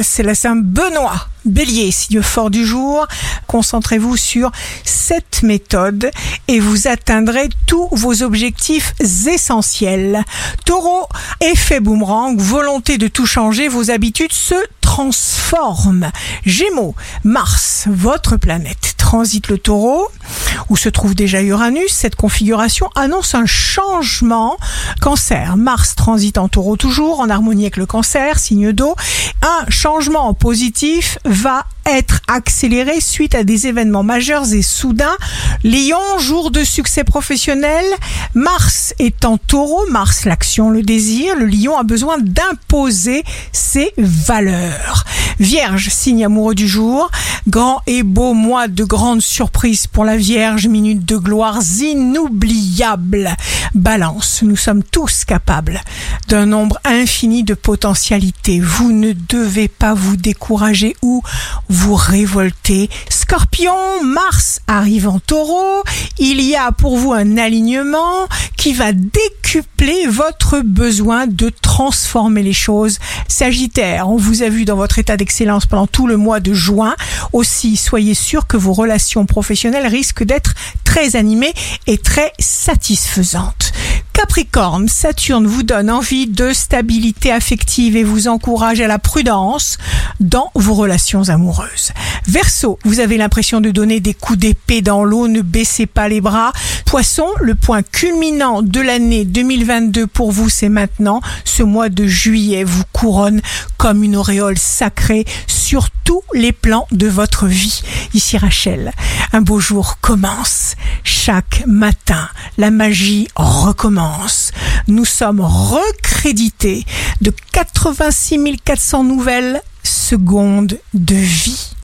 C'est la Saint Benoît. Bélier, signe fort du jour, concentrez-vous sur cette méthode et vous atteindrez tous vos objectifs essentiels. Taureau, effet boomerang, volonté de tout changer, vos habitudes se transforment. Gémeaux, Mars, votre planète, transite le taureau, où se trouve déjà Uranus. Cette configuration annonce un changement. Cancer, Mars transite en taureau toujours, en harmonie avec le cancer, signe d'eau. Un changement positif va être accéléré suite à des événements majeurs et soudains. Lion, jour de succès professionnel. Mars est en taureau, Mars l'action, le désir. Le lion a besoin d'imposer ses valeurs. Vierge, signe amoureux du jour. Grand et beau mois de grande surprise pour la Vierge. Minute de gloire inoubliable. Balance, nous sommes tous capables d'un nombre infini de potentialités. Vous ne devez pas vous décourager ou vous révolter. Scorpion, Mars arrive en taureau. Il y a pour vous un alignement qui va décupler votre besoin de transformer les choses. Sagittaire, on vous a vu dans votre état d'excellence pendant tout le mois de juin. Aussi, soyez sûr que vos relations professionnelles risquent d'être très animées et très satisfaisantes. Capricorne, Saturne vous donne envie de stabilité affective et vous encourage à la prudence dans vos relations amoureuses. Verseau, vous avez l'impression de donner des coups d'épée dans l'eau, ne baissez pas les bras. Poisson, le point culminant de l'année 2022 pour vous, c'est maintenant. Ce mois de juillet vous couronne comme une auréole sacrée sur tous les plans de votre vie. Ici Rachel, un beau jour commence. Chaque matin, la magie recommence. Nous sommes recrédités de 86 400 nouvelles secondes de vie.